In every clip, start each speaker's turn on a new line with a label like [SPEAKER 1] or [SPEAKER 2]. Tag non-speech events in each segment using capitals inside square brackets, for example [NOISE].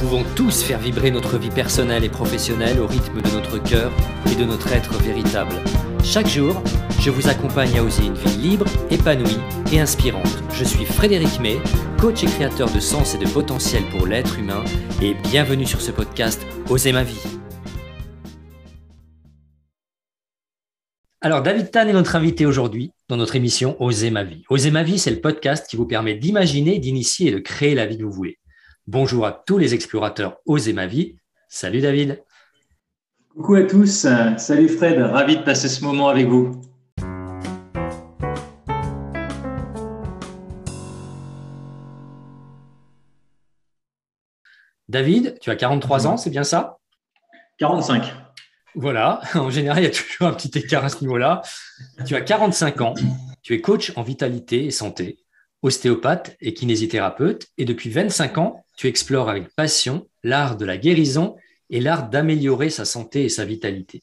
[SPEAKER 1] pouvons tous faire vibrer notre vie personnelle et professionnelle au rythme de notre cœur et de notre être véritable. Chaque jour, je vous accompagne à oser une vie libre, épanouie et inspirante. Je suis Frédéric May, coach et créateur de sens et de potentiel pour l'être humain et bienvenue sur ce podcast Oser ma vie. Alors David Tan est notre invité aujourd'hui dans notre émission Oser ma vie. Oser ma vie, c'est le podcast qui vous permet d'imaginer, d'initier et de créer la vie que vous voulez. Bonjour à tous les explorateurs Oser ma vie. Salut David.
[SPEAKER 2] Coucou à tous. Salut Fred. Ravi de passer ce moment avec vous.
[SPEAKER 1] David, tu as 43 ans, c'est bien ça?
[SPEAKER 2] 45.
[SPEAKER 1] Voilà, en général, il y a toujours un petit écart à ce niveau-là. Tu as 45 ans, tu es coach en vitalité et santé, ostéopathe et kinésithérapeute, et depuis 25 ans, tu explores avec passion l'art de la guérison et l'art d'améliorer sa santé et sa vitalité.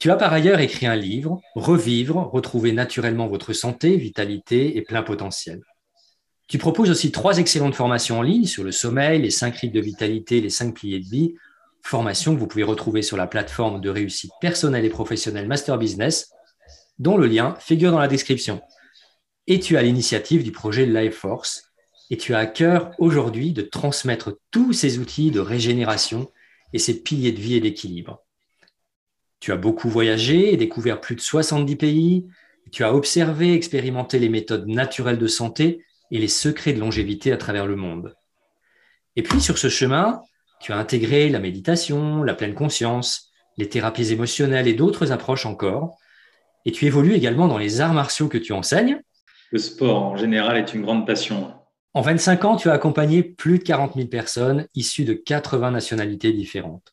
[SPEAKER 1] Tu as par ailleurs écrit un livre, Revivre, retrouver naturellement votre santé, vitalité et plein potentiel. Tu proposes aussi trois excellentes formations en ligne sur le sommeil, les cinq rythmes de vitalité, les cinq piliers de vie, formations que vous pouvez retrouver sur la plateforme de réussite personnelle et professionnelle Master Business, dont le lien figure dans la description. Et tu as l'initiative du projet Life Force, et tu as à cœur aujourd'hui de transmettre tous ces outils de régénération et ces piliers de vie et d'équilibre. Tu as beaucoup voyagé et découvert plus de 70 pays. Tu as observé, expérimenté les méthodes naturelles de santé et les secrets de longévité à travers le monde. Et puis sur ce chemin, tu as intégré la méditation, la pleine conscience, les thérapies émotionnelles et d'autres approches encore. Et tu évolues également dans les arts martiaux que tu enseignes.
[SPEAKER 2] Le sport en général est une grande passion.
[SPEAKER 1] En 25 ans, tu as accompagné plus de 40 000 personnes issues de 80 nationalités différentes.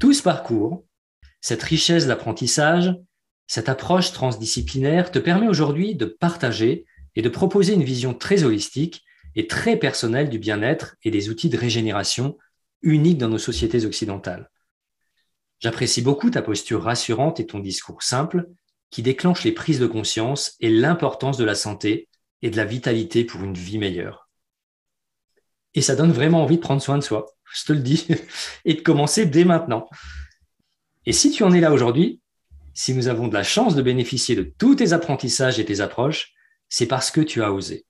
[SPEAKER 1] Tout ce parcours, cette richesse d'apprentissage, cette approche transdisciplinaire te permet aujourd'hui de partager et de proposer une vision très holistique et très personnelle du bien-être et des outils de régénération uniques dans nos sociétés occidentales. J'apprécie beaucoup ta posture rassurante et ton discours simple qui déclenche les prises de conscience et l'importance de la santé et de la vitalité pour une vie meilleure. Et ça donne vraiment envie de prendre soin de soi, je te le dis, [LAUGHS] et de commencer dès maintenant. Et si tu en es là aujourd'hui, si nous avons de la chance de bénéficier de tous tes apprentissages et tes approches, c'est parce que tu as osé.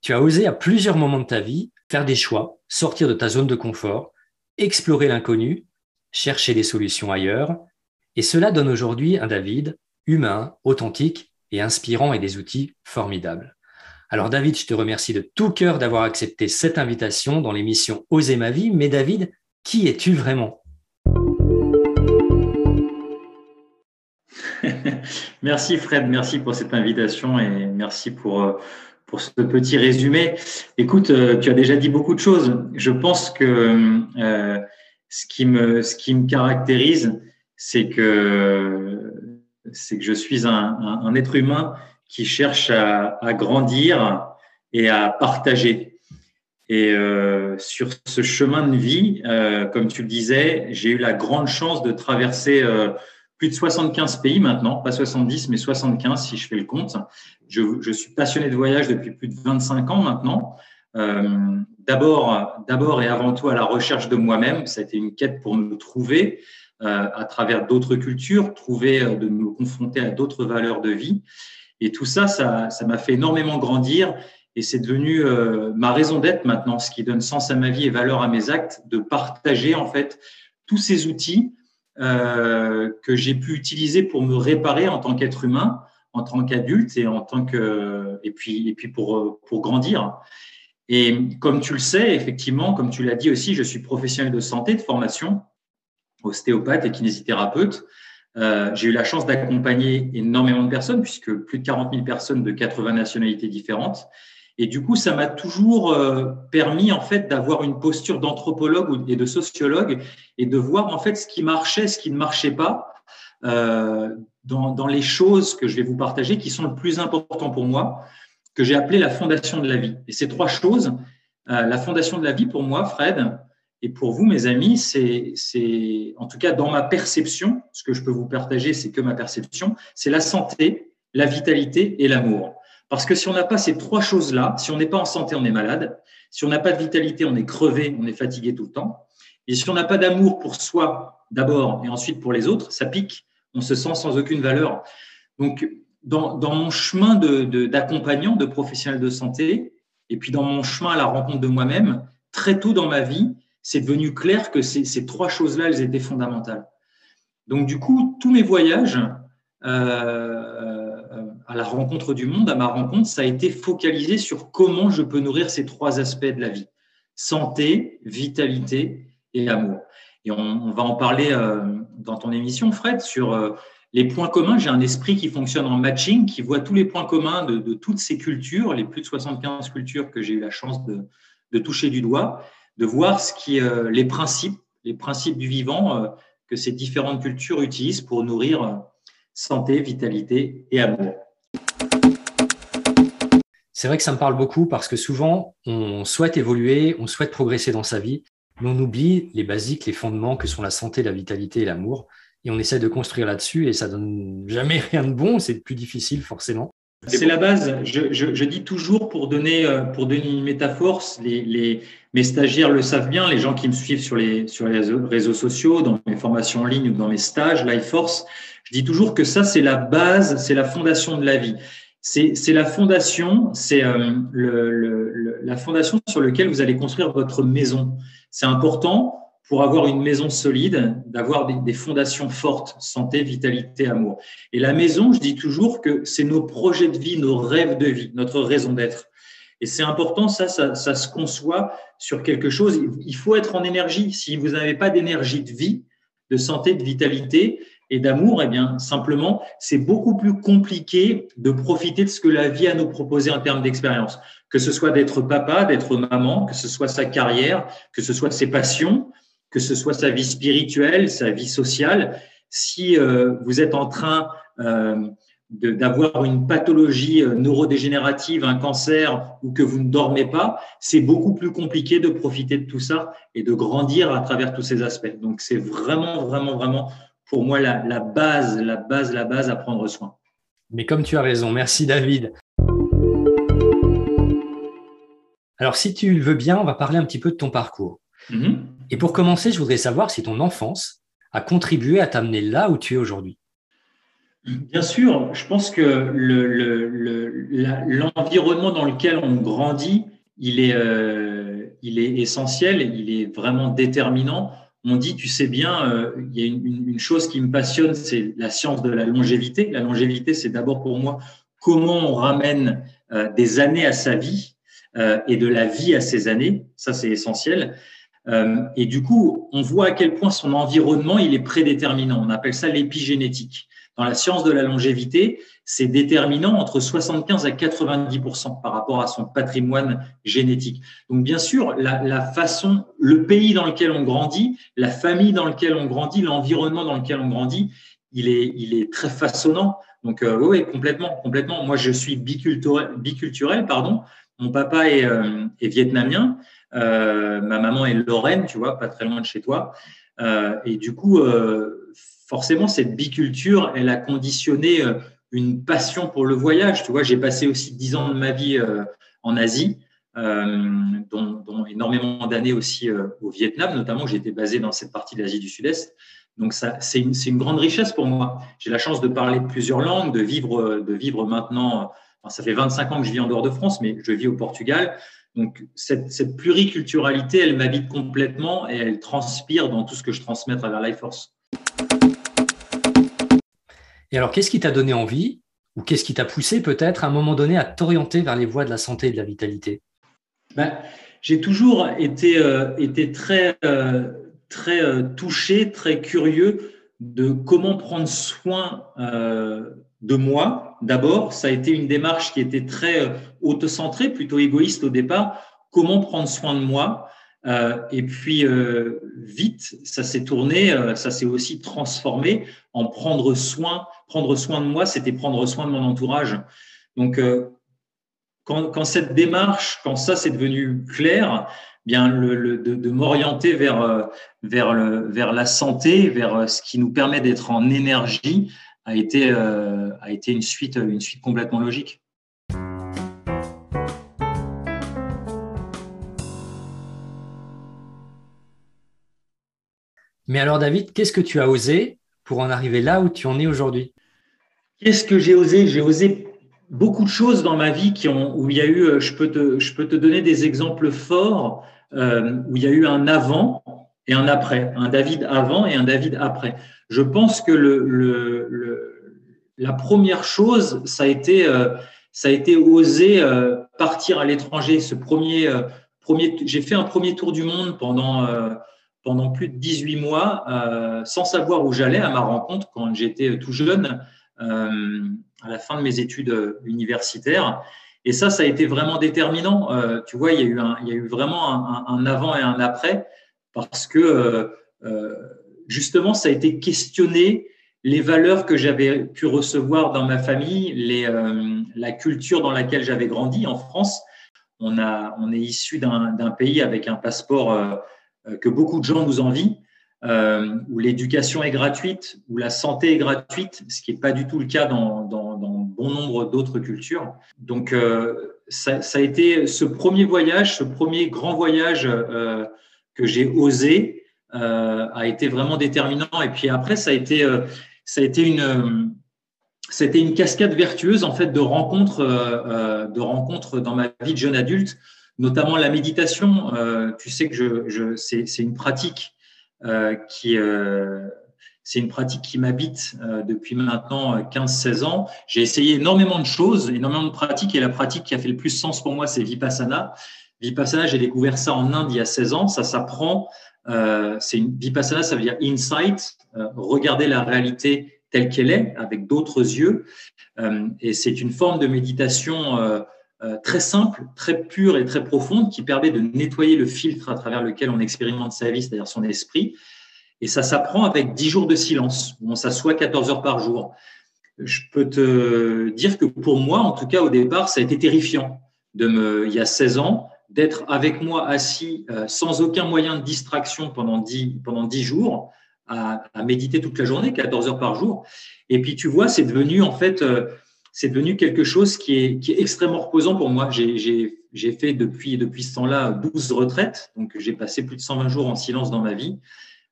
[SPEAKER 1] Tu as osé à plusieurs moments de ta vie faire des choix, sortir de ta zone de confort, explorer l'inconnu, chercher des solutions ailleurs, et cela donne aujourd'hui un David humain, authentique et inspirant et des outils formidables. Alors David, je te remercie de tout cœur d'avoir accepté cette invitation dans l'émission Oser ma vie. Mais David, qui es-tu vraiment? [LAUGHS]
[SPEAKER 2] Merci Fred, merci pour cette invitation et merci pour, euh, ce petit résumé. Écoute, euh, tu as déjà dit beaucoup de choses. Je pense que euh, ce, qui me, caractérise, c'est que, je suis un être humain qui cherche à, à grandir et à partager. Et euh, sur ce chemin de vie, euh, comme tu le disais, j'ai eu la grande chance de traverser euh, plus de 75 pays maintenant, pas 70, mais 75 si je fais le compte. Je, je suis passionné de voyage depuis plus de 25 ans maintenant. Euh, d'abord, d'abord et avant tout à la recherche de moi-même. Ça a été une quête pour me trouver euh, à travers d'autres cultures, trouver, euh, de me confronter à d'autres valeurs de vie. Et tout ça, ça, m'a fait énormément grandir et c'est devenu euh, ma raison d'être maintenant, ce qui donne sens à ma vie et valeur à mes actes, de partager en fait tous ces outils euh, que j'ai pu utiliser pour me réparer en tant qu'être humain, en tant qu'adulte et en tant que et puis et puis pour pour grandir. Et comme tu le sais, effectivement, comme tu l'as dit aussi, je suis professionnel de santé de formation, ostéopathe et kinésithérapeute. Euh, j'ai eu la chance d'accompagner énormément de personnes, puisque plus de 40 000 personnes de 80 nationalités différentes. Et du coup, ça m'a toujours euh, permis en fait d'avoir une posture d'anthropologue et de sociologue et de voir en fait ce qui marchait, ce qui ne marchait pas euh, dans, dans, les choses que je vais vous partager qui sont le plus important pour moi, que j'ai appelé la fondation de la vie. Et ces trois choses, la fondation de la vie pour moi, Fred, et pour vous, mes amis, c'est, en tout cas dans ma perception, ce que je peux vous partager, c'est que ma perception, c'est la santé, la vitalité et l'amour. Parce que si on n'a pas ces trois choses-là, si on n'est pas en santé, on est malade. Si on n'a pas de vitalité, on est crevé, on est fatigué tout le temps. Et si on n'a pas d'amour pour soi d'abord et ensuite pour les autres, ça pique. On se sent sans aucune valeur. Donc, dans, mon chemin d'accompagnant, de, de professionnel de santé, et puis dans mon chemin à la rencontre de moi-même, très tôt dans ma vie, c'est devenu clair que ces, trois choses-là, elles étaient fondamentales. Donc, du coup, tous mes voyages euh, à la rencontre du monde, à ma rencontre, ça a été focalisé sur comment je peux nourrir ces trois aspects de la vie santé, vitalité et amour. Et on, va en parler euh, dans ton émission, Fred, sur euh, les points communs. J'ai un esprit qui fonctionne en matching, qui voit tous les points communs de, toutes ces cultures, les plus de 75 cultures que j'ai eu la chance de, toucher du doigt, de voir ce qui, les principes, les principes du vivant que ces différentes cultures utilisent pour nourrir euh, santé, vitalité et amour.
[SPEAKER 1] C'est vrai que ça me parle beaucoup parce que souvent, on souhaite évoluer, on souhaite progresser dans sa vie, mais on oublie les basiques, les fondements que sont la santé, la vitalité et l'amour. Et on essaie de construire là-dessus et ça donne jamais rien de bon, c'est plus difficile forcément.
[SPEAKER 2] C'est la base. Je, dis toujours pour donner, euh, pour donner une métaphore, les, mes stagiaires le savent bien, les gens qui me suivent sur les, sur les réseaux sociaux, dans mes formations en ligne ou dans mes stages, Life Force, je dis toujours que ça, c'est la base, c'est la fondation de la vie. C'est la fondation, c'est euh, la fondation sur laquelle vous allez construire votre maison. C'est important pour avoir une maison solide, d'avoir des, fondations fortes, santé, vitalité, amour. Et la maison, je dis toujours que c'est nos projets de vie, nos rêves de vie, notre raison d'être. Et c'est important, ça, ça, ça, se conçoit sur quelque chose. Il faut être en énergie. Si vous n'avez pas d'énergie de vie, de santé, de vitalité et d'amour, eh bien, simplement, c'est beaucoup plus compliqué de profiter de ce que la vie a nous proposé en termes d'expérience. Que ce soit d'être papa, d'être maman, que ce soit sa carrière, que ce soit ses passions, que ce soit sa vie spirituelle, sa vie sociale, si euh, vous êtes en train euh, d'avoir une pathologie euh, neurodégénérative, un cancer, ou que vous ne dormez pas, c'est beaucoup plus compliqué de profiter de tout ça et de grandir à travers tous ces aspects. Donc c'est vraiment, vraiment, vraiment pour moi la, la base, la base, la base à prendre soin.
[SPEAKER 1] Mais comme tu as raison, merci David. Alors si tu le veux bien, on va parler un petit peu de ton parcours. Mm-hmm. Et pour commencer, je voudrais savoir si ton enfance a contribué à t'amener là où tu es aujourd'hui.
[SPEAKER 2] Bien sûr, je pense que l'environnement dans lequel on grandit, il est, euh, il est essentiel, il est vraiment déterminant. On dit, tu sais bien, euh, il y a une, chose qui me passionne, c'est la science de la longévité. La longévité, c'est d'abord pour moi comment on ramène euh, des années à sa vie et de la vie à ses années. Ça, c'est essentiel. Euh, et du coup, on voit à quel point son environnement, il est prédéterminant. On appelle ça l'épigénétique. Dans la science de la longévité, c'est déterminant entre 75 à 90% par rapport à son patrimoine génétique. Donc, bien sûr, la, façon, le pays dans lequel on grandit, la famille dans laquelle on grandit, l'environnement dans lequel on grandit, il est, il est très façonnant. Donc, euh, oui, complètement, complètement. Moi, je suis biculturel, biculturel pardon. Mon papa est, euh, est vietnamien. Euh, ma maman est Lorraine, tu vois, pas très loin de chez toi. Euh, et du coup, euh, forcément, cette biculture, elle a conditionné une passion pour le voyage. Tu vois, j'ai passé aussi dix ans de ma vie en Asie, dont, dont, énormément d'années aussi au Vietnam, notamment. J'étais basé dans cette partie de l'Asie du Sud-Est. Donc, c'est une, grande richesse pour moi. J'ai la chance de parler plusieurs langues, de vivre, de vivre maintenant. Ça fait 25 ans que je vis en dehors de France, mais je vis au Portugal. Donc, cette, pluriculturalité, elle m'habite complètement et elle transpire dans tout ce que je transmets à travers Life Force.
[SPEAKER 1] Et alors, qu'est-ce qui t'a donné envie ou qu'est-ce qui t'a poussé peut-être à un moment donné à t'orienter vers les voies de la santé et de la vitalité?
[SPEAKER 2] Ben, J'ai toujours été, euh, très, euh, très euh, touché, très curieux de comment prendre soin de moi. D'abord, ça a été une démarche qui était très autocentrée, plutôt égoïste au départ. Comment prendre soin de moi? Euh, Et puis, euh, vite, ça s'est tourné, ça s'est aussi transformé en prendre soin. Prendre soin de moi, c'était prendre soin de mon entourage. Donc, quand, cette démarche, quand ça c'est devenu clair, bien le, de, m'orienter vers la santé, vers ce qui nous permet d'être en énergie, a été, euh, une suite complètement logique.
[SPEAKER 1] Mais alors David, qu'est-ce que tu as osé pour en arriver là où tu en es aujourd'hui?
[SPEAKER 2] Qu'est-ce que j'ai osé? J'ai osé beaucoup de choses dans ma vie qui ont, où il y a eu, euh, je peux te, je peux te donner des exemples forts euh, où il y a eu un avant et un après, un David avant et un David après. Je pense que le, le, la première chose, ça a été, euh, ça a été oser partir à l'étranger. Ce premier, premier, j'ai fait un premier tour du monde pendant pendant plus de 18 mois, sans savoir où j'allais à ma rencontre quand j'étais tout jeune à la fin de mes études euh, universitaires. Et ça, ça a été vraiment déterminant. Euh, tu vois, il y, a eu vraiment un, avant et un après parce que euh, justement, ça a été questionné les valeurs que j'avais pu recevoir dans ma famille, la culture dans laquelle j'avais grandi en France. On est issu d'un pays avec un passeport que beaucoup de gens nous envient euh, où l'éducation est gratuite, où la santé est gratuite, ce qui n'est pas du tout le cas dans, bon nombre d'autres cultures. Donc, euh, ça, a été ce premier voyage, ce premier grand voyage euh, que j'ai osé, euh, a été vraiment déterminant. Et puis après, ça a été, euh, une une cascade vertueuse en fait de rencontres, de rencontres dans ma vie de jeune adulte, notamment la méditation. tu sais que je, je c'est une pratique euh, qui euh, c'est une pratique qui m'habite euh, depuis maintenant 15-16 ans. J'ai essayé énormément de choses, énormément de pratiques, et la pratique qui a fait le plus sens pour moi, c'est Vipassana. Vipassana, j'ai découvert ça en Inde il y a 16 ans. Ça s'apprend. Euh, c'est une Vipassana, ça veut dire insight, regarder la réalité telle qu'elle est avec d'autres yeux. Euh, et c'est une forme de méditation euh, très simple, très pure et très profonde qui permet de nettoyer le filtre à travers lequel on expérimente sa vie, c'est-à-dire son esprit. Et ça s'apprend avec 10 jours de silence, où on s'assoit 14 heures par jour. Je peux te dire que pour moi, en tout cas au départ, ça a été terrifiant de me, il y a 16 ans, d'être avec moi assis euh, sans aucun moyen de distraction pendant 10, pendant 10 jours, à, à, méditer toute la journée, 14 heures par jour. Et puis tu vois, c'est devenu en fait euh, c'est devenu quelque chose qui est, extrêmement reposant pour moi. J'ai fait depuis, depuis ce temps-là 12 retraites, donc j'ai passé plus de 120 jours en silence dans ma vie.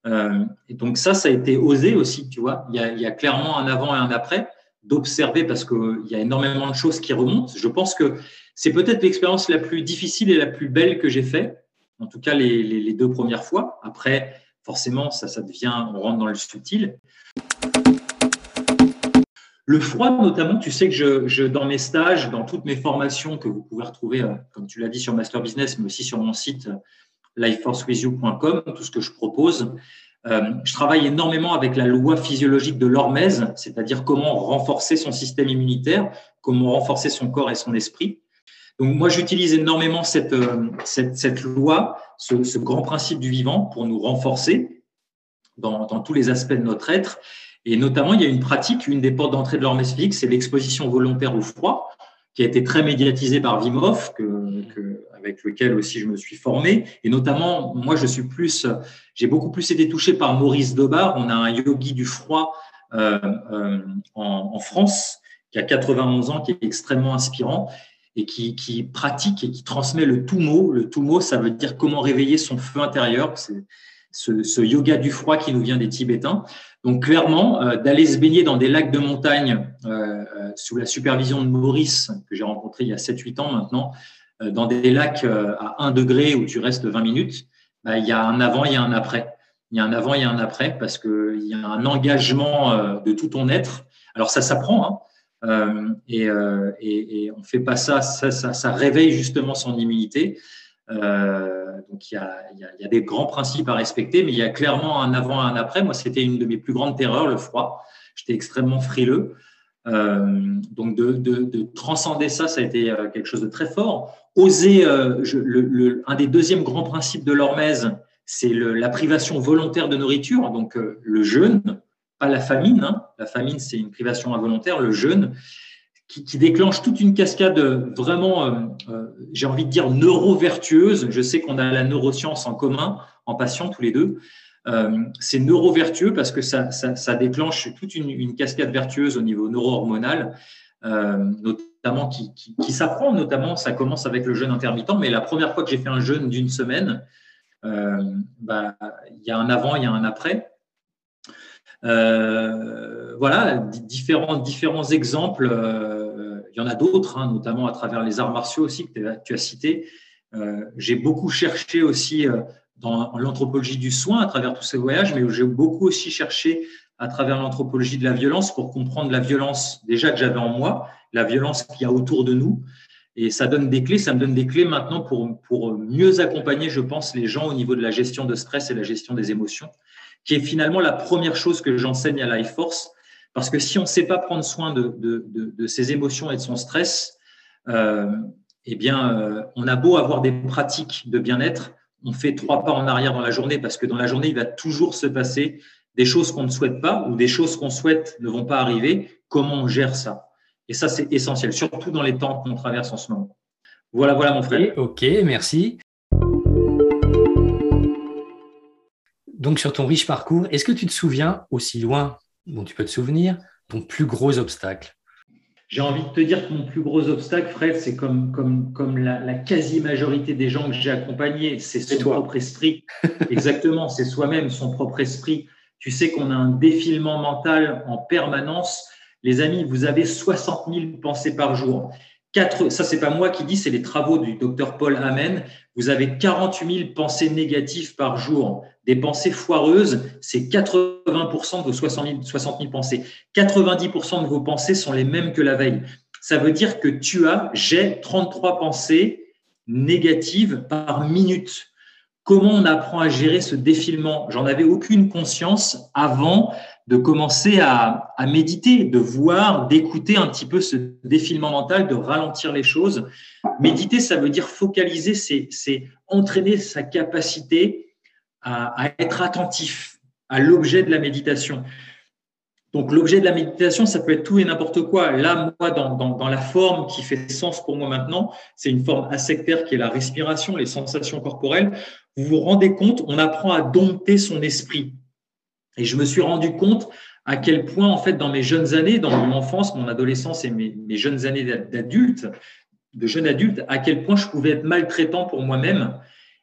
[SPEAKER 2] Euh, et donc ça, ça a été osé aussi, tu vois. Il y a, clairement un avant et un après d'observer parce qu'il y a énormément de choses qui remontent. Je pense que c'est peut-être l'expérience la plus difficile et la plus belle que j'ai fait, en tout cas les, deux premières fois. Après, forcément, ça devient, on rentre dans le subtil. Le froid, notamment, tu sais que je, je, dans mes stages, dans toutes mes formations que vous pouvez retrouver, euh, comme tu l'as dit, sur Master Business, mais aussi sur mon site euh, lifeforcewithyou.com, tout ce que je propose, euh, je travaille énormément avec la loi physiologique de l'hormèse, c'est-à-dire comment renforcer son système immunitaire, comment renforcer son corps et son esprit. Donc moi, j'utilise énormément cette, cette, cette loi, ce, grand principe du vivant pour nous renforcer dans tous les aspects de notre être et notamment, il y a une pratique, une des portes d'entrée de physique, c'est l'exposition volontaire au froid, qui a été très médiatisée par que, avec lequel aussi je me suis formé. Et notamment, moi, je suis plus, j'ai beaucoup plus été touché par Maurice Dobar. On a un yogi du froid euh, euh, en, France qui a 91 ans, qui est extrêmement inspirant et qui, pratique et qui transmet le tout mot. Le tout mot, ça veut dire comment réveiller son feu intérieur. Ce, yoga du froid qui nous vient des Tibétains. Donc clairement, euh, d'aller se baigner dans des lacs de montagne euh, euh, sous la supervision de Maurice, que j'ai rencontré il y a 7-8 ans maintenant, dans des lacs à 1 degré où tu restes 20 minutes, bah, il y a un avant, il y a un après. Il y a un avant, il y a un après parce qu'il y a un engagement de tout ton être. Alors ça s'apprend, hein, et, on fait pas ça, ça réveille justement son immunité. Euh, donc il y, a, des grands principes à respecter, mais il y a clairement un avant et un après. Moi, c'était une de mes plus grandes terreurs, le froid. J'étais extrêmement frileux. Euh, donc de, de, de, transcender ça, ça a été euh, quelque chose de très fort. Oser, un des deuxièmes grands principes de l'hormèse, c'est la privation volontaire de nourriture, donc le jeûne, pas la famine. Hein. La famine, c'est une privation involontaire. Le jeûne, qui, déclenche toute une cascade vraiment, euh, euh, j'ai envie de dire, neurovertueuse. Je sais qu'on a la neuroscience en commun, en patient tous les deux. Euh, c'est neurovertueux parce que ça, ça, déclenche toute une, cascade vertueuse au niveau neurohormonal, euh, notamment qui, qui, qui s'apprend, notamment, ça commence avec le jeûne intermittent, mais la première fois que j'ai fait un jeûne d'une semaine, bah, il y a un avant, il y a un après. voilà, différents, différents exemples. Il y en a d'autres, hein, notamment à travers les arts martiaux aussi que tu as cité. J'ai beaucoup cherché aussi dans l'anthropologie du soin à travers tous ces voyages, mais j'ai beaucoup aussi cherché à travers l'anthropologie de la violence pour comprendre la violence déjà que j'avais en moi, la violence qu'il y a autour de nous. Et ça donne des clés, ça me donne des clés maintenant pour, pour mieux accompagner, je pense, les gens au niveau de la gestion de stress et la gestion des émotions, qui est finalement la première chose que j'enseigne à Life Force. Parce que si on ne sait pas prendre soin de, ses émotions et de son stress, euh, eh bien, euh, on a beau avoir des pratiques de bien-être, on fait trois pas en arrière dans la journée parce que dans la journée, il va toujours se passer des choses qu'on ne souhaite pas ou des choses qu'on souhaite ne vont pas arriver. Comment on gère ça? Et ça, c'est essentiel, surtout dans les temps qu'on traverse en ce moment. Voilà, voilà mon frère.
[SPEAKER 1] Ok, merci. Donc sur ton riche parcours, est-ce que tu te souviens, aussi loin dont tu peux te souvenir, ton plus gros obstacle
[SPEAKER 2] j'ai envie de te dire que mon plus gros obstacle, Fred, c'est comme, comme, comme la, quasi-majorité des gens que j'ai accompagnés, c'est son propre esprit. [LAUGHS] Exactement, c'est soi-même, son propre esprit. Tu sais qu'on a un défilement mental en permanence. Les amis, vous avez 60 000 pensées par jour. Quatre, ça, c'est pas moi qui dis, c'est les travaux du docteur Paul Amen. Vous avez 48 000 pensées négatives par jour. Des pensées foireuses, c'est 80% de vos 60 000, pensées. 90% de vos pensées sont les mêmes que la veille. Ça veut dire que tu as, j'ai 33 pensées négatives par minute. Comment on apprend à gérer ce défilement? J'en avais aucune conscience avant de commencer à, méditer, de voir, d'écouter un petit peu ce défilement mental, de ralentir les choses. Méditer, ça veut dire focaliser, c'est entraîner sa capacité à, être attentif à l'objet de la méditation. Donc l'objet de la méditation, ça peut être tout et n'importe quoi. Là, moi, dans, dans, la forme qui fait sens pour moi maintenant, c'est une forme asectaire qui est la respiration, les sensations corporelles. Vous vous rendez compte, on apprend à dompter son esprit. Et je me suis rendu compte à quel point, en fait, dans mes jeunes années, dans mon enfance, mon adolescence et mes, jeunes années d'adulte, de jeune adulte, à quel point je pouvais être maltraitant pour moi-même.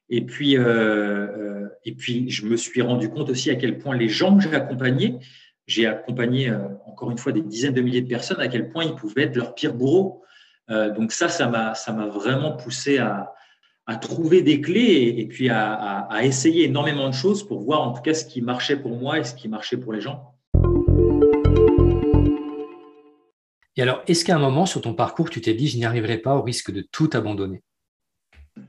[SPEAKER 2] Et puis, euh, euh, et puis, je me suis rendu compte aussi à quel point les gens que j'ai accompagnés, j'ai accompagné euh, encore une fois des dizaines de milliers de personnes, à quel point ils pouvaient être leur pire bourreau. donc ça, ça m'a, ça m'a vraiment poussé à trouver des clés et, puis à, essayer énormément de choses pour voir en tout cas ce qui marchait pour moi et ce qui marchait pour les gens.
[SPEAKER 1] Et alors, est-ce qu'à un moment sur ton parcours, tu t'es dit, je n'y arriverai pas au risque de tout abandonner?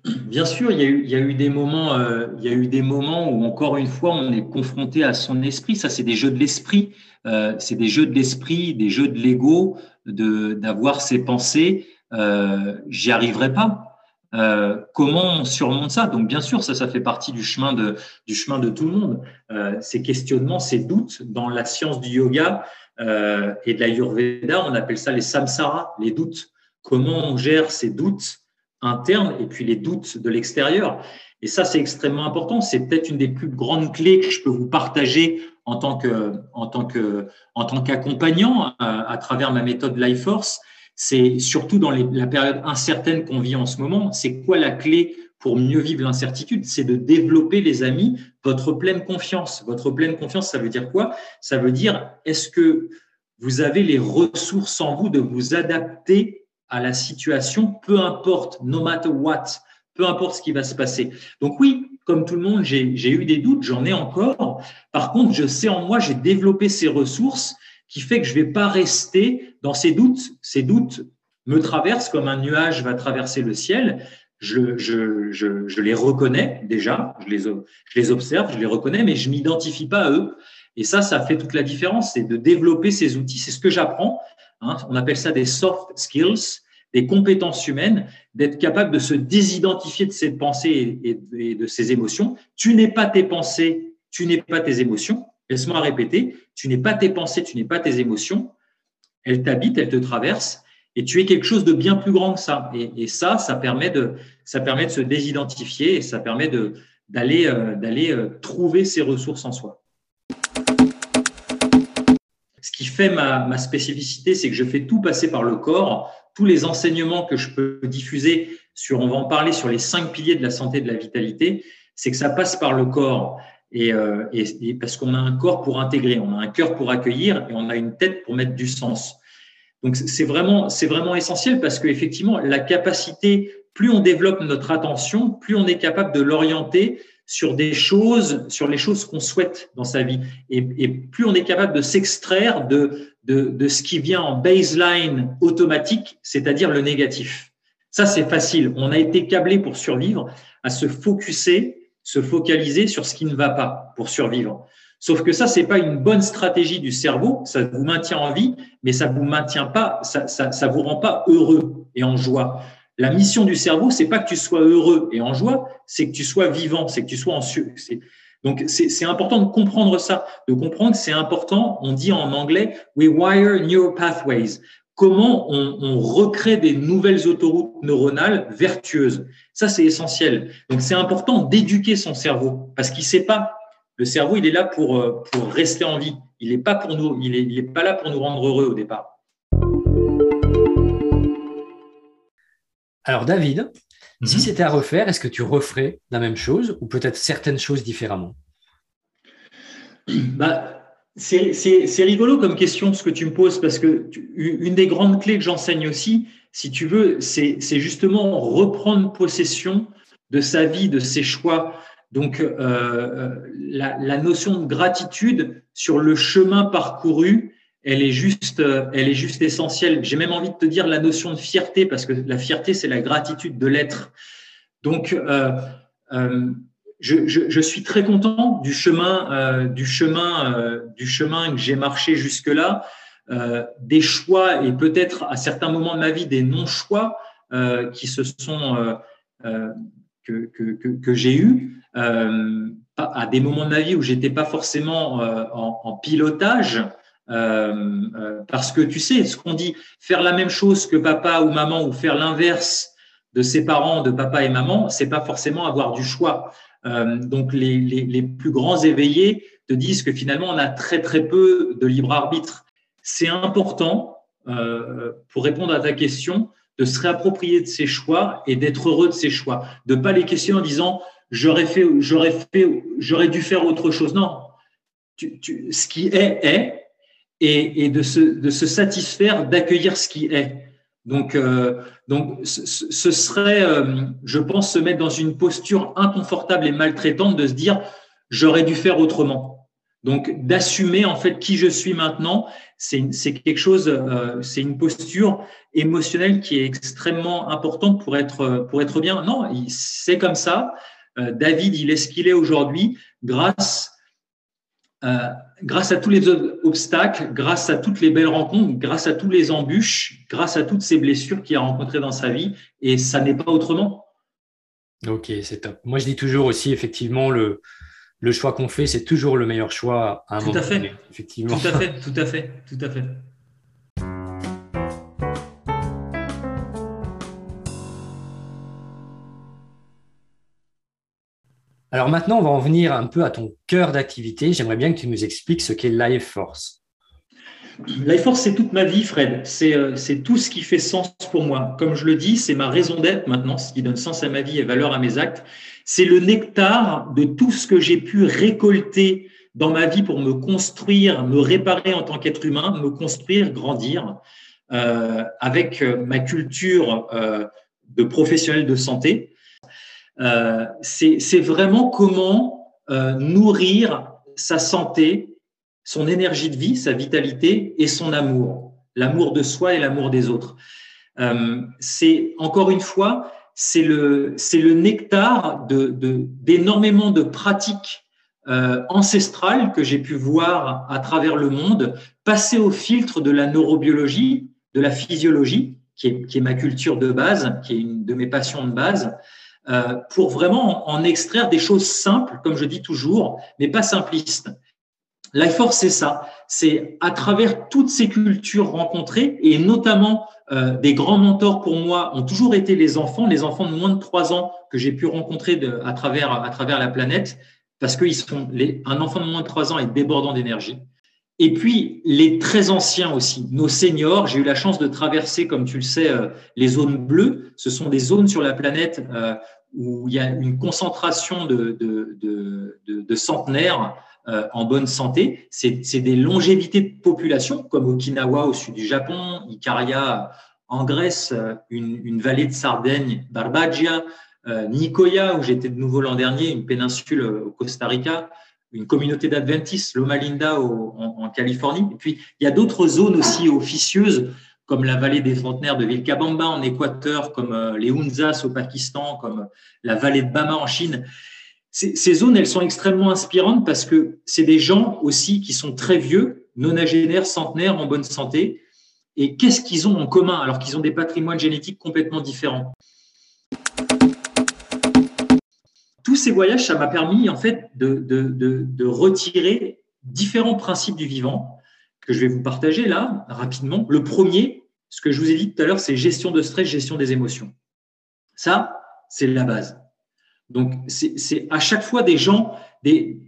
[SPEAKER 2] Bien sûr, il y, a eu, des moments, euh, il y a eu des moments où encore une fois, on est confronté à son esprit. Ça, c'est des jeux de l'esprit. Euh, c'est des jeux de l'esprit, des jeux de l'ego, de d'avoir ses pensées. Euh, J'y arriverai pas. Comment on surmonte ça? Donc bien sûr, ça, ça fait partie du chemin de, du chemin de tout le monde. Ces questionnements, ces doutes dans la science du yoga et de la l'ayurveda, on appelle ça les samsaras, les doutes. Comment on gère ces doutes internes et puis les doutes de l'extérieur. Et ça, c'est extrêmement important. C'est peut-être une des plus grandes clés que je peux vous partager en tant que, en tant que, en tant qu'accompagnant à, à travers ma méthode Life Force c'est surtout dans la période incertaine qu'on vit en ce moment, c'est quoi la clé pour mieux vivre l'incertitude? C'est de développer, les amis, votre pleine confiance. Votre pleine confiance, ça veut dire quoi? Ça veut dire, est-ce que vous avez les ressources en vous de vous adapter à la situation, peu importe, no matter what, peu importe ce qui va se passer. Donc oui, comme tout le monde, j'ai eu des doutes, j'en ai encore. Par contre, je sais en moi, j'ai développé ces ressources qui fait que je ne vais pas rester dans ces doutes. Ces doutes me traversent comme un nuage va traverser le ciel. Je, les reconnais déjà, je les, je les observe, je les reconnais, mais je m'identifie pas à eux. Et ça, ça fait toute la différence, c'est de développer ces outils. C'est ce que j'apprends. Hein. On appelle ça des soft skills, des compétences humaines, d'être capable de se désidentifier de ses pensées et de ses émotions. Tu n'es pas tes pensées, tu n'es pas tes émotions. Laisse-moi répéter, tu n'es pas tes pensées, tu n'es pas tes émotions, elles t'habitent, elles te traversent, et tu es quelque chose de bien plus grand que ça. Et, ça, ça permet, de, se désidentifier et ça permet d'aller euh, euh, trouver ses ressources en soi. Ce qui fait ma, ma spécificité, c'est que je fais tout passer par le corps. Tous les enseignements que je peux diffuser sur, on va en parler sur les cinq piliers de la santé et de la vitalité, c'est que ça passe par le corps. Et, et parce qu'on a un corps pour intégrer, on a un cœur pour accueillir et on a une tête pour mettre du sens. Donc c'est vraiment, c'est vraiment essentiel parce qu'effectivement, la capacité, plus on développe notre attention, plus on est capable de l'orienter sur des choses, sur les choses qu'on souhaite dans sa vie. Et, plus on est capable de s'extraire de, de, de, ce qui vient en baseline automatique, c'est-à-dire le négatif. Ça, c'est facile. On a été câblé pour survivre à se focuser, se focaliser sur ce qui ne va pas pour survivre. Sauf que ça, c'est pas une bonne stratégie du cerveau. Ça vous maintient en vie, mais ça vous maintient pas, ça, ça, vous rend pas heureux et en joie. La mission du cerveau, c'est pas que tu sois heureux et en joie, c'est que tu sois vivant, c'est que tu sois en. Donc, c'est important de comprendre ça, de comprendre que c'est important. On dit en anglais, we wire neural pathways. Comment on, on recrée des nouvelles autoroutes neuronales vertueuses. Ça, c'est essentiel. Donc, c'est important d'éduquer son cerveau parce qu'il sait pas le cerveau, il est là pour, euh, pour rester en vie. Il n'est pas, pour nous, il est, il est pas là pour nous rendre heureux au départ.
[SPEAKER 1] Alors, David, si mhm. c'était à refaire, est-ce que tu referais la même chose ou peut-être certaines choses différemment?
[SPEAKER 2] Bah, c'est rigolo comme question ce que tu me poses parce que une des grandes clés que j'enseigne aussi, si tu veux, c'est justement reprendre possession de sa vie, de ses choix. Donc, euh, euh, la, notion de gratitude sur le chemin parcouru, elle est juste, euh, elle est juste essentielle. J'ai même envie de te dire la notion de fierté, parce que la fierté, c'est la gratitude de l'être. Donc, je, suis très content du chemin, du chemin, du chemin que j'ai marché jusque-là, des choix et peut-être à certains moments de ma vie des non-choix qui se sont que, que, que j'ai euh, à des moments de ma vie où j'étais pas forcément euh, en, pilotage, euh, euh, parce que tu sais, ce qu'on dit, faire la même chose que papa ou maman ou faire l'inverse de ses parents, de papa et maman, c'est pas forcément avoir du choix. Euh, donc les, les, les, plus grands éveillés te disent que finalement on a très très peu de libre arbitre. C'est important euh, pour répondre à ta question de se réapproprier de ses choix et d'être heureux de ses choix, de pas les questionner en disant j'aurais fait, j'aurais fait, j'aurais dû faire autre chose. Non, tu, tu, ce qui est est et, de, se, de se satisfaire d'accueillir ce qui est. Donc, euh, donc ce, serait, euh, je pense, se mettre dans une posture inconfortable et maltraitante de se dire j'aurais dû faire autrement. Donc, d'assumer en fait qui je suis maintenant, c'est quelque chose, euh, c'est une posture émotionnelle qui est extrêmement importante pour être pour être bien. Non, c'est comme ça. David, il est ce qu'il est aujourd'hui grâce, euh, grâce à tous les obstacles, grâce à toutes les belles rencontres, grâce à tous les embûches, grâce à toutes ces blessures qu'il a rencontrées dans sa vie. Et ça n'est pas autrement.
[SPEAKER 1] Ok, c'est top. Moi, je dis toujours aussi, effectivement, le, le choix qu'on fait, c'est toujours le meilleur choix
[SPEAKER 2] à un tout moment à fait. effectivement. [LAUGHS] Tout à fait, tout à fait, tout à fait.
[SPEAKER 1] Alors maintenant, on va en venir un peu à ton cœur d'activité. J'aimerais bien que tu nous expliques ce qu'est Life Force.
[SPEAKER 2] Life Force, c'est toute ma vie, Fred. Euh, c'est tout ce qui fait sens pour moi. Comme je le dis, c'est ma raison d'être maintenant, ce qui donne sens à ma vie et valeur à mes actes. C'est le nectar de tout ce que j'ai pu récolter dans ma vie pour me construire, me réparer en tant qu'être humain, me construire, grandir euh, avec euh, ma culture de professionnel de santé, euh, c'est vraiment comment euh, nourrir sa santé, son énergie de vie, sa vitalité et son amour, l'amour de soi et l'amour des autres. Euh, c'est encore une fois, c'est le, le nectar de, d'énormément de, pratiques euh, ancestrales que j'ai pu voir à travers le monde passer au filtre de la neurobiologie, de la physiologie, qui est, qui est ma culture de base, qui est une de mes passions de base, euh, pour vraiment en extraire des choses simples, comme je dis toujours, mais pas simplistes. Life Force, c'est ça. C'est à travers toutes ces cultures rencontrées, et notamment euh, des grands mentors pour moi ont toujours été les enfants, les enfants de moins de trois ans que j'ai pu rencontrer à, travers, à travers la planète, parce qu'ils sont un enfant de moins de trois ans est débordant d'énergie. Et puis les très anciens aussi, nos seniors. J'ai eu la chance de traverser, comme tu le sais, euh, les zones bleues. Ce sont des zones sur la planète euh, où il y a une concentration de, centenaires euh, en bonne santé. C'est des longévités de population, comme Okinawa au sud du Japon, Ikaria en Grèce, euh, une, vallée de Sardaigne, Barbagia, Nicoya, où j'étais de nouveau l'an dernier, une péninsule au Costa Rica, une communauté d'adventistes, Loma Linda en, Californie. Et puis, il y a d'autres zones aussi officieuses comme la vallée des Fontenaires de Vilcabamba en Équateur, comme euh, les Hunzas au Pakistan, comme la vallée de Bama en Chine. Ces, zones, elles sont extrêmement inspirantes parce que c'est des gens aussi qui sont très vieux, nonagénaires, centenaires, en bonne santé. Et qu'est-ce qu'ils ont en commun alors qu'ils ont des patrimoines génétiques complètement différents? Tous ces voyages, ça m'a permis en fait de, retirer différents principes du vivant que je vais vous partager là rapidement. Le premier, ce que je vous ai dit tout à l'heure, c'est gestion de stress, gestion des émotions. Ça, c'est la base. Donc, c'est à chaque fois des gens, des,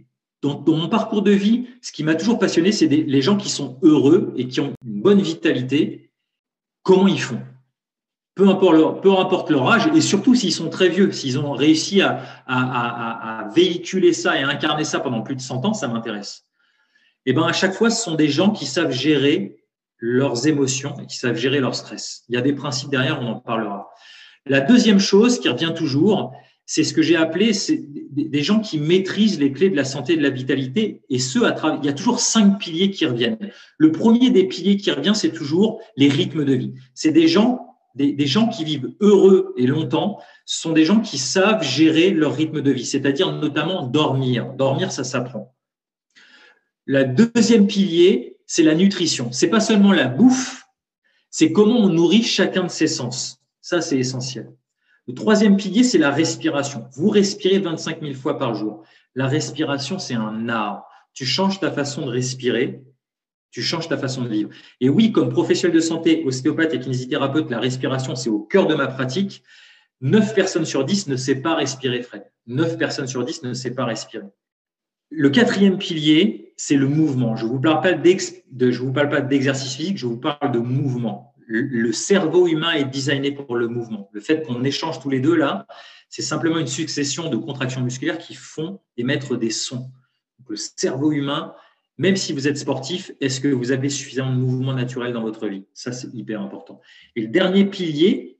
[SPEAKER 2] dans, mon parcours de vie, ce qui m'a toujours passionné, c'est les gens qui sont heureux et qui ont une bonne vitalité. Comment ils font? Peu importe, leur, âge, et surtout s'ils sont très vieux, s'ils ont réussi à, véhiculer ça et à incarner ça pendant plus de 100 ans, ça m'intéresse et eh ben à chaque fois, ce sont des gens qui savent gérer leurs émotions et qui savent gérer leur stress. Il y a des principes derrière, on en parlera. La deuxième chose qui revient toujours, c'est ce que j'ai appelé des gens qui maîtrisent les clés de la santé et de la vitalité, et ce, à il y a toujours cinq piliers qui reviennent. Le premier des piliers qui revient, c'est toujours les rythmes de vie. C'est des gens, des, gens qui vivent heureux et longtemps, sont des gens qui savent gérer leur rythme de vie, c'est-à-dire notamment dormir. Dormir, ça s'apprend. Le deuxième pilier, c'est la nutrition. C'est pas seulement la bouffe, c'est comment on nourrit chacun de ses sens. Ça, c'est essentiel. Le troisième pilier, c'est la respiration. Vous respirez 25 000 fois par jour. La respiration, c'est un art. Tu changes ta façon de respirer, tu changes ta façon de vivre. Et oui, comme professionnel de santé, ostéopathe et kinésithérapeute, la respiration, c'est au cœur de ma pratique. 9 personnes sur 10 ne savent pas respirer, Fred. 9 personnes sur 10 ne savent pas respirer. Le quatrième pilier, c'est le mouvement. Je ne vous parle pas de, je vous parle pas d'exercice physique, je vous parle de mouvement. Le, cerveau humain est designé pour le mouvement. Le fait qu'on échange tous les deux là, c'est simplement une succession de contractions musculaires qui font émettre des sons. le cerveau humain, même si vous êtes sportif, est-ce que vous avez suffisamment de mouvement naturel dans votre vie? Ça, c'est hyper important. Et le dernier pilier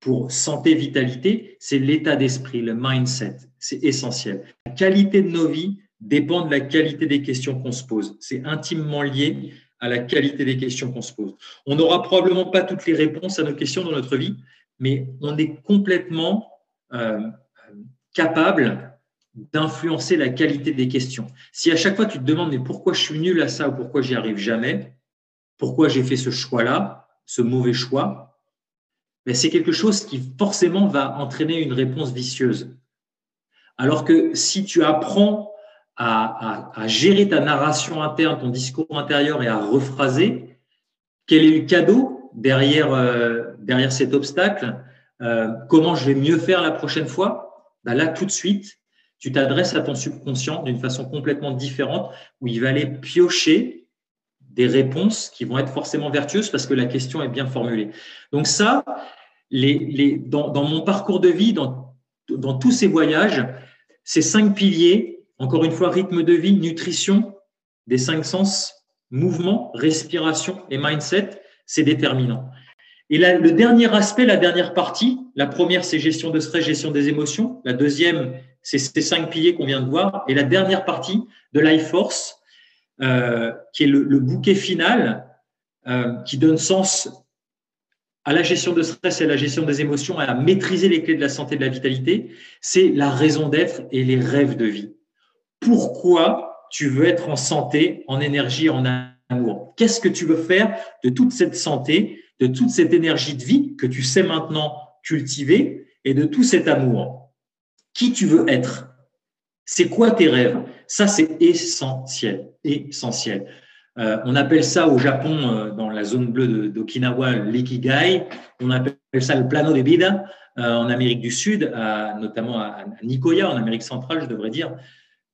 [SPEAKER 2] pour santé, vitalité, c'est l'état d'esprit, le mindset. C'est essentiel. La qualité de nos vies dépend de la qualité des questions qu'on se pose. C'est intimement lié à la qualité des questions qu'on se pose. On n'aura probablement pas toutes les réponses à nos questions dans notre vie, mais on est complètement euh, capable d'influencer la qualité des questions. Si à chaque fois tu te demandes mais pourquoi je suis nul à ça ou pourquoi j'y arrive jamais, pourquoi j'ai fait ce choix-là, ce mauvais choix, ben c'est quelque chose qui forcément va entraîner une réponse vicieuse. Alors que si tu apprends à, gérer ta narration interne, ton discours intérieur et à rephraser. Quel est le cadeau derrière, euh, derrière cet obstacle? Euh, Comment je vais mieux faire la prochaine fois? Ben Là, tout de suite, tu t'adresses à ton subconscient d'une façon complètement différente où il va aller piocher des réponses qui vont être forcément vertueuses parce que la question est bien formulée. Donc ça, les, les, dans, dans mon parcours de vie, dans, dans tous ces voyages, ces cinq piliers, encore une fois, rythme de vie, nutrition, des cinq sens, mouvement, respiration et mindset, c'est déterminant. Et le dernier aspect, la dernière partie, la première, c'est gestion de stress, gestion des émotions. La deuxième, c'est ces cinq piliers qu'on vient de voir. Et la dernière partie de Life Force, euh, qui est le, bouquet final, euh, qui donne sens à la gestion de stress et à la gestion des émotions, à maîtriser les clés de la santé et de la vitalité, c'est la raison d'être et les rêves de vie pourquoi tu veux être en santé, en énergie, en amour? Qu'est-ce que tu veux faire de toute cette santé, de toute cette énergie de vie que tu sais maintenant cultiver et de tout cet amour? Qui tu veux être C'est quoi tes rêves? Ça, c'est essentiel, essentiel. Euh, on appelle ça au Japon, euh, dans la zone bleue d'Okinawa, l'ikigai. On appelle ça le plano de vida. Euh, en Amérique du Sud, notamment à, à Nicoya, en Amérique centrale, je devrais dire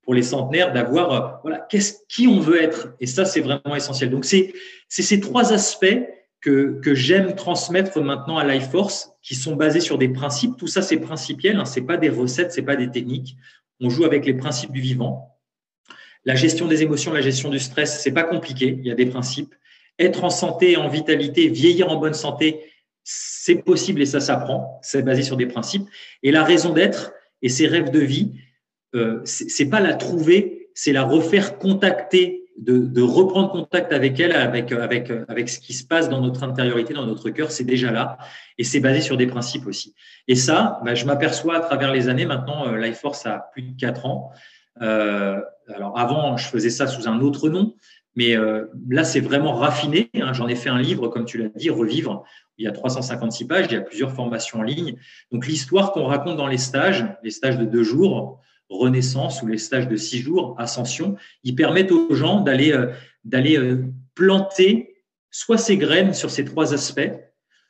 [SPEAKER 2] pour les centenaires d'avoir voilà qu'est-ce qui on veut être et ça c'est vraiment essentiel donc c'est ces trois aspects que, j'aime transmettre maintenant à Life Force, qui sont basés sur des principes. Tout ça, c'est principiel, hein, ce n'est pas des recettes, ce n'est pas des techniques. On joue avec les principes du vivant. La gestion des émotions, la gestion du stress, c'est pas compliqué, il y a des principes. Être en santé, en vitalité, vieillir en bonne santé, c'est possible et ça s'apprend. C'est basé sur des principes. Et la raison d'être et ses rêves de vie, euh, c'est pas la trouver, c'est la refaire contacter de, reprendre contact avec elle, avec, avec, avec ce qui se passe dans notre intériorité, dans notre cœur, c'est déjà là. Et c'est basé sur des principes aussi. Et ça, bah, je m'aperçois à travers les années, maintenant, euh, Life Force a plus de 4 ans. Euh, alors avant, je faisais ça sous un autre nom, mais euh, là, c'est vraiment raffiné. Hein. J'en ai fait un livre, comme tu l'as dit, Revivre. Il y a 356 pages, il y a plusieurs formations en ligne. Donc l'histoire qu'on raconte dans les stages, les stages de deux jours, Renaissance ou les stages de six jours, Ascension, ils permettent aux gens d'aller euh, euh, planter soit ces graines sur ces trois aspects,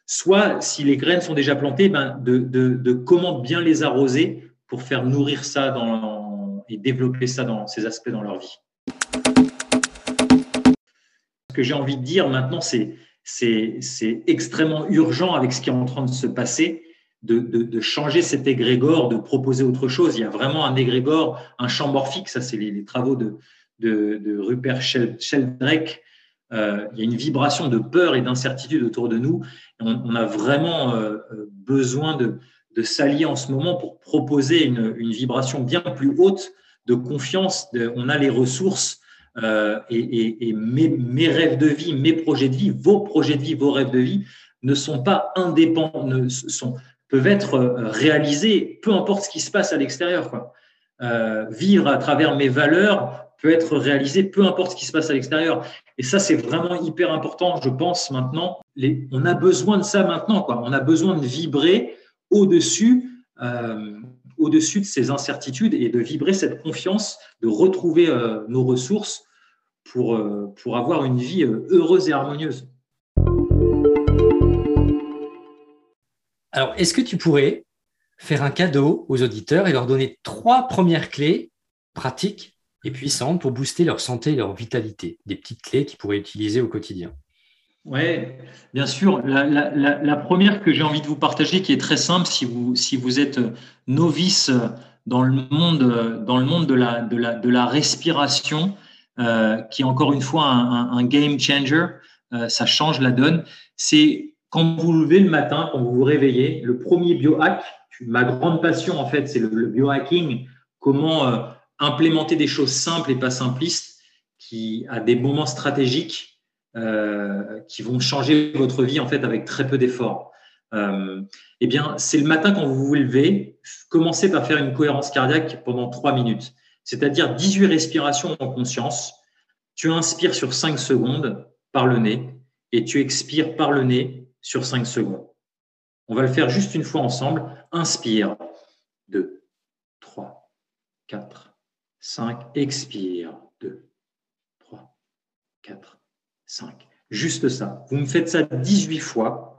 [SPEAKER 2] soit si les graines sont déjà plantées, ben de, de, comment bien les arroser pour faire nourrir ça dans, et développer ça dans ces aspects dans leur vie. Ce que j'ai envie de dire maintenant, c'est c'est extrêmement urgent avec ce qui est en train de se passer de, changer cet égrégore, de proposer autre chose. Il y a vraiment un égrégore, un champ morphique, ça c'est les, travaux de, de, Rupert Sheldrake. Euh, il y a une vibration de peur et d'incertitude autour de nous. On, a vraiment euh, besoin de, s'allier en ce moment pour proposer une, vibration bien plus haute de confiance. on a les ressources euh, et, mes, mes, rêves de vie, mes projets de vie, vos projets de vie, vos rêves de vie ne sont pas indépendants, ne sont, peuvent être euh, réalisés, peu importe ce qui se passe à l'extérieur. Euh, vivre à travers mes valeurs peut être réalisé, peu importe ce qui se passe à l'extérieur. Et ça, c'est vraiment hyper important, je pense, maintenant. Les, on a besoin de ça maintenant. Quoi. On a besoin de vibrer au-dessus euh, au-dessus de ces incertitudes et de vibrer cette confiance, de retrouver nos ressources pour, pour avoir une vie heureuse et harmonieuse.
[SPEAKER 1] Alors, est-ce que tu pourrais faire un cadeau aux auditeurs et leur donner trois premières clés pratiques et puissantes pour booster leur santé et leur vitalité? Des petites clés qu'ils pourraient utiliser au quotidien.
[SPEAKER 2] Oui, bien sûr. La, première que j'ai envie de vous partager, qui est très simple, si vous, si vous êtes novice dans le monde, dans le monde de, la, de, la, de la respiration, euh, qui est encore une fois un, game changer, euh, ça change la donne, c'est quand vous vous levez le matin, quand vous vous réveillez, le premier biohack, ma grande passion en fait, c'est le, biohacking, comment euh, implémenter des choses simples et pas simplistes qui, à des moments stratégiques, euh, qui vont changer votre vie en fait avec très peu d'efforts. Euh, eh bien, c'est le matin quand vous vous levez, commencez par faire une cohérence cardiaque pendant 3 minutes, c'est-à-dire 18 respirations en conscience. Tu inspires sur 5 secondes par le nez et tu expires par le nez sur 5 secondes. On va le faire juste une fois ensemble. Inspire. 2, 3, 4, 5. Expire. 2, 3, 4, 5. Juste ça. Vous me faites ça 18 fois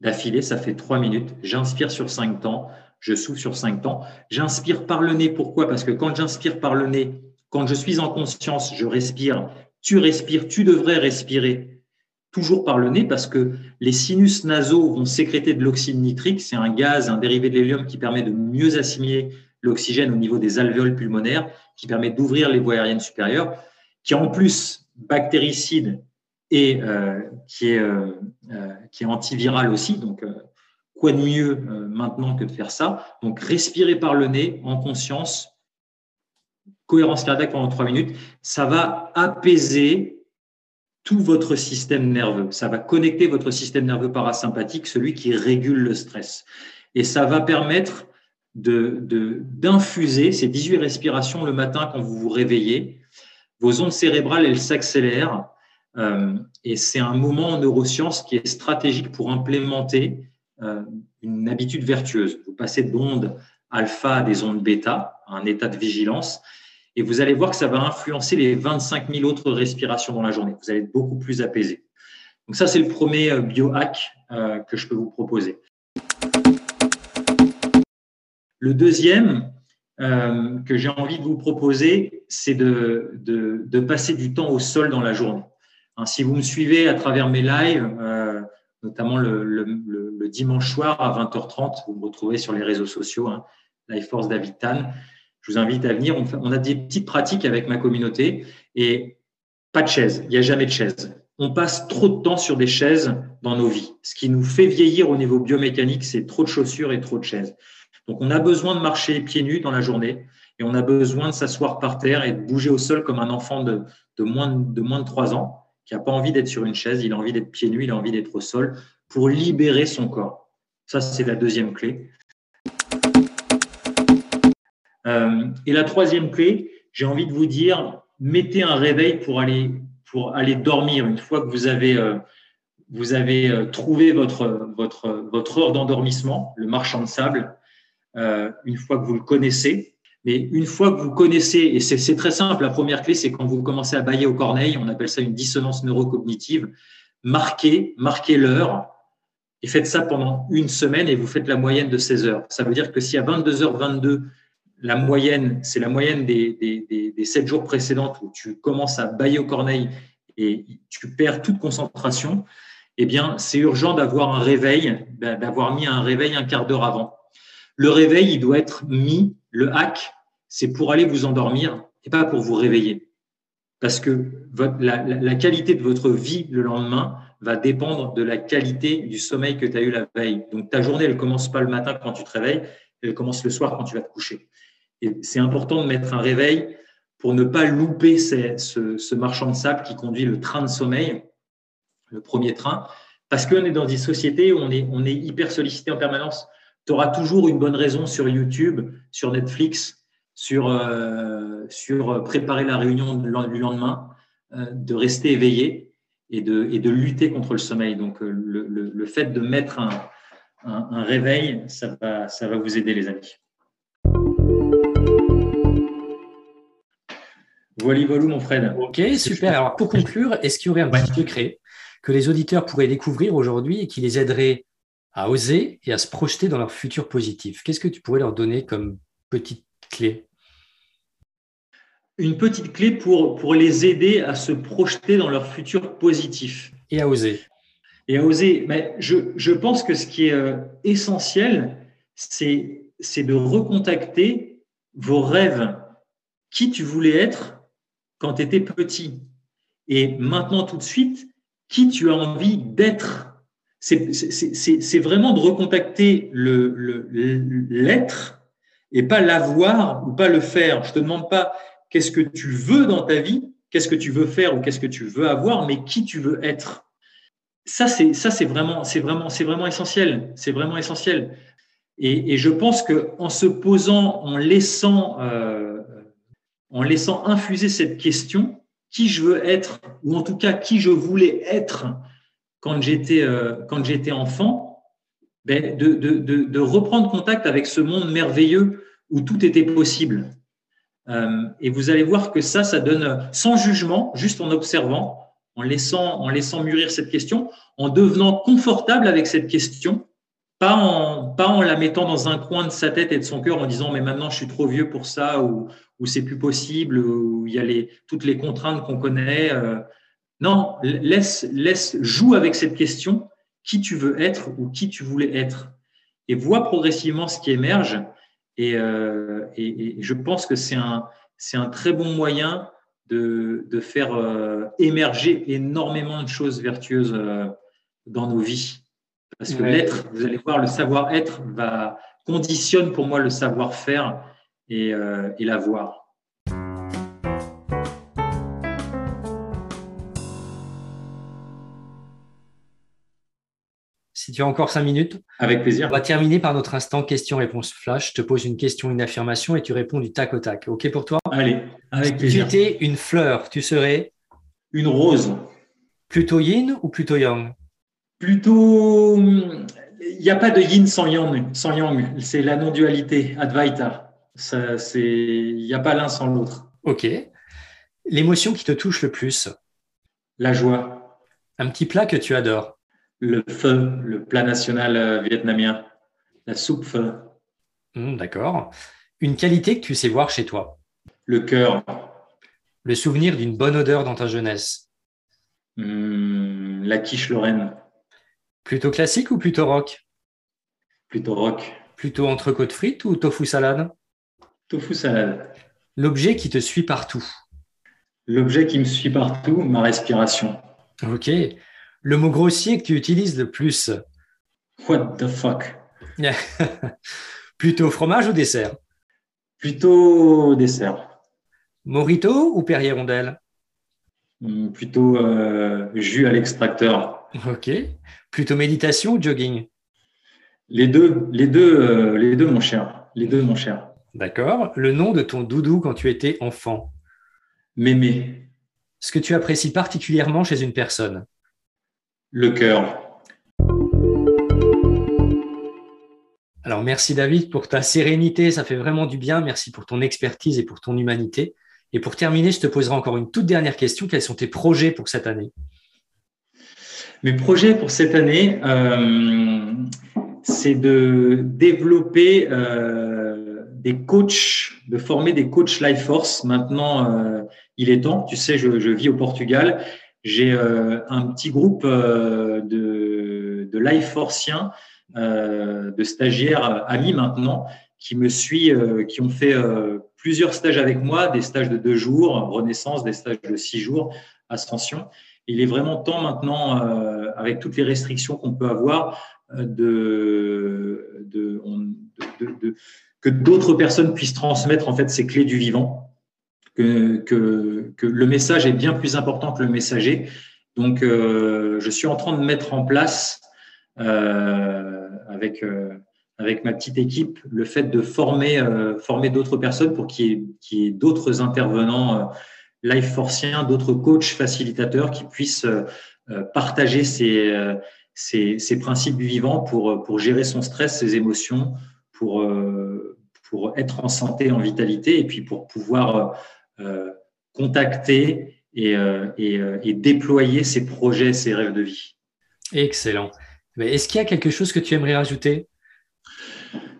[SPEAKER 2] d'affilée, ça fait 3 minutes. J'inspire sur 5 temps, je souffle sur 5 temps. J'inspire par le nez. Pourquoi? Parce que quand j'inspire par le nez, quand je suis en conscience, je respire. Tu respires, tu devrais respirer toujours par le nez parce que les sinus nasaux vont sécréter de l'oxyde nitrique. C'est un gaz, un dérivé de l'hélium qui permet de mieux assimiler l'oxygène au niveau des alvéoles pulmonaires, qui permet d'ouvrir les voies aériennes supérieures, qui en plus bactéricide et euh, qui, est, euh, euh, qui est antiviral aussi. Donc, quoi de mieux maintenant que de faire ça? Donc, respirer par le nez en conscience, cohérence cardiaque pendant trois minutes, ça va apaiser tout votre système nerveux. Ça va connecter votre système nerveux parasympathique, celui qui régule le stress. Et ça va permettre d'infuser de, ces 18 respirations le matin quand vous vous réveillez. Vos ondes cérébrales, elles s'accélèrent. Euh, et c'est un moment en neurosciences qui est stratégique pour implémenter euh, une habitude vertueuse. Vous passez d'ondes alpha à des ondes bêta, un état de vigilance. Et vous allez voir que ça va influencer les 25 000 autres respirations dans la journée. Vous allez être beaucoup plus apaisé. Donc ça, c'est le premier euh, biohack euh, que je peux vous proposer. Le deuxième euh, que j'ai envie de vous proposer, c'est de, de, passer du temps au sol dans la journée. Hein, si vous me suivez à travers mes lives, notamment le, dimanche soir à 20h30. Vous me retrouvez sur les réseaux sociaux, hein, Life Force David Tan. Je vous invite à venir. On, a des petites pratiques avec ma communauté et pas de chaise. Il n'y a jamais de chaise. On passe trop de temps sur des chaises dans nos vies. Ce qui nous fait vieillir au niveau biomécanique, c'est trop de chaussures et trop de chaises. Donc, on a besoin de marcher pieds nus dans la journée et on a besoin de s'asseoir par terre et de bouger au sol comme un enfant de, moins, de moins de 3 ans qui n'a pas envie d'être sur une chaise, il a envie d'être pieds nus, il a envie d'être au sol pour libérer son corps. Ça, c'est la deuxième clé. Euh, et la troisième clé, j'ai envie de vous dire, mettez un réveil pour aller, pour aller dormir. Une fois que vous avez, euh, vous avez euh, trouvé votre, votre, votre heure d'endormissement, le marchand de sable, une fois que vous le connaissez, mais une fois que vous connaissez, et c'est très simple, la première clé, c'est quand vous commencez à bailler au corneille, on appelle ça une dissonance neurocognitive, marquez, marquez l'heure, et faites ça pendant une semaine et vous faites la moyenne de 16 heures. Ça veut dire que si à 22h22, la moyenne, c'est la moyenne des, des, des, 7 jours précédents où tu commences à bailler au corneille et tu perds toute concentration, eh bien, c'est urgent d'avoir un réveil, d'avoir mis un réveil un quart d'heure avant. Le réveil, il doit être mis, le hack, c'est pour aller vous endormir et pas pour vous réveiller. Parce que la, la, qualité de votre vie le lendemain va dépendre de la qualité du sommeil que tu as eu la veille. Donc ta journée, elle commence pas le matin quand tu te réveilles, elle commence le soir quand tu vas te coucher. Et c'est important de mettre un réveil pour ne pas louper ce, marchand de sable qui conduit le train de sommeil, le premier train, parce qu'on est dans une société où on est, hyper sollicité en permanence. Tu auras toujours une bonne raison sur YouTube, sur Netflix, sur, euh, sur préparer la réunion du lendemain, euh, de rester éveillé et de, lutter contre le sommeil. Donc, euh, le, fait de mettre un, réveil, ça va vous aider, les amis. Voilà, voilà, mon Fred.
[SPEAKER 1] Ok, super. Alors, pour conclure, est-ce qu'il y aurait un petit secret que les auditeurs pourraient découvrir aujourd'hui et qui les aiderait à oser et à se projeter dans leur futur positif? Qu'est-ce que tu pourrais leur donner comme petite clé?
[SPEAKER 2] Une petite clé pour, pour les aider à se projeter dans leur futur positif.
[SPEAKER 1] Et à oser.
[SPEAKER 2] Et à oser. Mais je, je pense que ce qui est euh, essentiel, c'est de recontacter vos rêves, qui tu voulais être quand tu étais petit. Et maintenant, tout de suite, qui tu as envie d'être? C'est vraiment de recontacter l'être et pas l'avoir ou pas le faire. Je te demande pas qu'est-ce que tu veux dans ta vie, qu'est-ce que tu veux faire ou qu'est-ce que tu veux avoir, mais qui tu veux être. Ça, c'est vraiment, vraiment, vraiment essentiel. C'est vraiment essentiel. Et, et, je pense que en se posant, en laissant euh, en laissant infuser cette question, qui je veux être, ou en tout cas qui je voulais être quand j'étais euh, quand j'étais enfant, ben, de, de, de, reprendre contact avec ce monde merveilleux où tout était possible. Euh, et vous allez voir que ça, ça donne sans jugement, juste en observant, en laissant, en laissant mûrir cette question, en devenant confortable avec cette question, pas en, pas en la mettant dans un coin de sa tête et de son cœur en disant mais maintenant je suis trop vieux pour ça ou, ou c'est plus possible, où il y a les, toutes les contraintes qu'on connaît. Euh. non, laisse, laisse, joue avec cette question, qui tu veux être ou qui tu voulais être, et vois progressivement ce qui émerge. Et, euh, et, je pense que c'est un, c'est un très bon moyen de, de faire euh, émerger énormément de choses vertueuses dans nos vies. Parce que l'être, vous allez voir, le savoir-être va conditionne pour moi le savoir-faire et, euh, et la voir.
[SPEAKER 1] Si tu as encore cinq minutes.
[SPEAKER 2] Avec plaisir.
[SPEAKER 1] On va terminer par notre instant question-réponse flash. Je te pose une question, une affirmation et tu réponds du tac au tac. OK pour toi?
[SPEAKER 2] Allez, avec
[SPEAKER 1] plaisir. Si tu étais une fleur, tu serais
[SPEAKER 2] Une rose.
[SPEAKER 1] Plutôt yin ou plutôt yang?
[SPEAKER 2] Plutôt. Il n'y a pas de yin sans yang. Sans yang. C'est la non-dualité, Advaita. Il n'y a pas l'un sans l'autre.
[SPEAKER 1] Ok. L'émotion qui te touche le plus?
[SPEAKER 2] La joie.
[SPEAKER 1] Un petit plat que tu adores?
[SPEAKER 2] Le feu, le plat national euh, vietnamien. La soupe feu.
[SPEAKER 1] Hmm, d'accord. Une qualité que tu sais voir chez toi?
[SPEAKER 2] Le cœur.
[SPEAKER 1] Le souvenir d'une bonne odeur dans ta jeunesse?
[SPEAKER 2] Hmm, La quiche Lorraine.
[SPEAKER 1] Plutôt classique ou plutôt rock?
[SPEAKER 2] Plutôt rock.
[SPEAKER 1] Plutôt entrecôte frites ou tofu salade?
[SPEAKER 2] Tofu salade.
[SPEAKER 1] L'objet qui te suit partout
[SPEAKER 2] L'objet qui me suit partout, ma respiration.
[SPEAKER 1] Ok. Le mot grossier que tu utilises le plus?
[SPEAKER 2] What the fuck? [LAUGHS]
[SPEAKER 1] Plutôt fromage ou dessert?
[SPEAKER 2] Plutôt dessert.
[SPEAKER 1] Morito ou Perrier Rondelle?
[SPEAKER 2] Hmm, Plutôt euh, jus à l'extracteur.
[SPEAKER 1] Ok. Plutôt méditation ou jogging?
[SPEAKER 2] Les deux, les deux, euh, les deux, mon cher. Les deux, mon cher.
[SPEAKER 1] D'accord. Le nom de ton doudou quand tu étais enfant?
[SPEAKER 2] Mémé.
[SPEAKER 1] Ce que tu apprécies particulièrement chez une personne?
[SPEAKER 2] Le cœur.
[SPEAKER 1] Alors merci David pour ta sérénité, ça fait vraiment du bien. Merci pour ton expertise et pour ton humanité. Et pour terminer, je te poserai encore une toute dernière question. Quels sont tes projets pour cette année?
[SPEAKER 2] Mes projets pour cette année, euh, c'est de développer euh, des coachs, de former des coachs Life Force. Maintenant, euh, il est temps. Tu sais, je, vis au Portugal. J'ai un petit groupe de, de Life Forciens euh, de stagiaires amis maintenant qui me euh, qui ont fait euh, plusieurs stages avec moi, des stages de deux jours, Renaissance, des stages de six jours, Ascension. Il est vraiment temps maintenant, avec toutes les restrictions qu'on peut avoir, de, que d'autres personnes puissent transmettre en fait ces clés du vivant, que, le message est bien plus important que le messager. Donc, je suis en train de mettre en place euh, avec, euh, ma petite équipe, le fait de euh, former d'autres personnes pour qu'il y ait, d'autres intervenants life forciens, d'autres coachs facilitateurs qui puissent partager ces, ces, ces, principes du vivant pour, gérer son stress, ses émotions, pour, être en santé, en vitalité, et puis pour pouvoir contacter et, et, et, déployer ses projets, ses rêves de vie.
[SPEAKER 1] Excellent. Est-ce qu'il y a quelque chose que tu aimerais rajouter?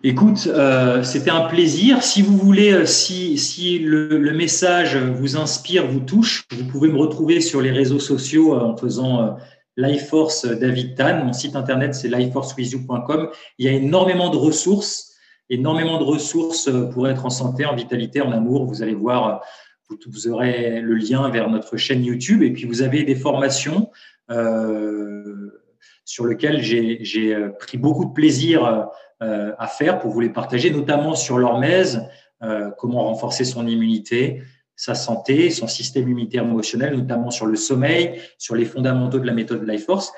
[SPEAKER 2] Écoute, euh, c'était un plaisir. Si vous voulez, euh, si, si le, message vous inspire, vous touche, vous pouvez me retrouver sur les réseaux sociaux euh, en faisant Lifeforce David Tan. Mon site internet, c'est lifeforcewithyou.com. Il y a énormément de ressources, énormément de ressources pour être en santé, en vitalité, en amour. Vous allez voir, vous, vous aurez le lien vers notre chaîne YouTube et puis vous avez des formations. Euh, sur lequel j'ai euh, pris beaucoup de plaisir euh, à faire pour vous les partager, notamment sur l'hormèse, euh, comment renforcer son immunité, sa santé, son système immunitaire émotionnel, notamment sur le sommeil, sur les fondamentaux de la méthode Life Force.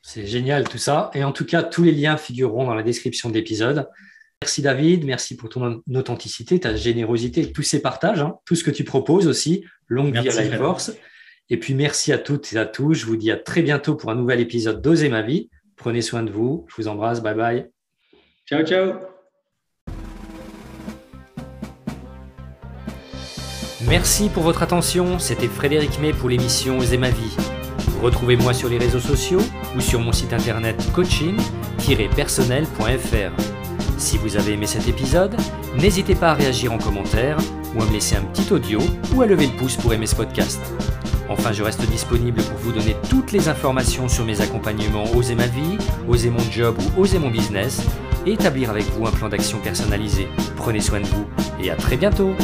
[SPEAKER 1] C'est génial tout ça. Et en tout cas, tous les liens figureront dans la description de l'épisode. Merci David, merci pour ton authenticité, ta générosité, tous ces partages, hein, tout ce que tu proposes aussi. Longue vie à Life Force. Et puis merci à toutes et à tous. Je vous dis à très bientôt pour un nouvel épisode d'Oser ma vie. Prenez soin de vous. Je vous embrasse. Bye bye.
[SPEAKER 2] Ciao, ciao.
[SPEAKER 1] Merci pour votre attention. C'était Frédéric May pour l'émission Oser ma vie. Retrouvez-moi sur les réseaux sociaux ou sur mon site internet coaching-personnel.fr. Si vous avez aimé cet épisode, n'hésitez pas à réagir en commentaire ou à me laisser un petit audio ou à lever le pouce pour aimer ce podcast. Enfin, je reste disponible pour vous donner toutes les informations sur mes accompagnements Oser ma vie, Oser mon job ou Oser mon business et établir avec vous un plan d'action personnalisé. Prenez soin de vous et à très bientôt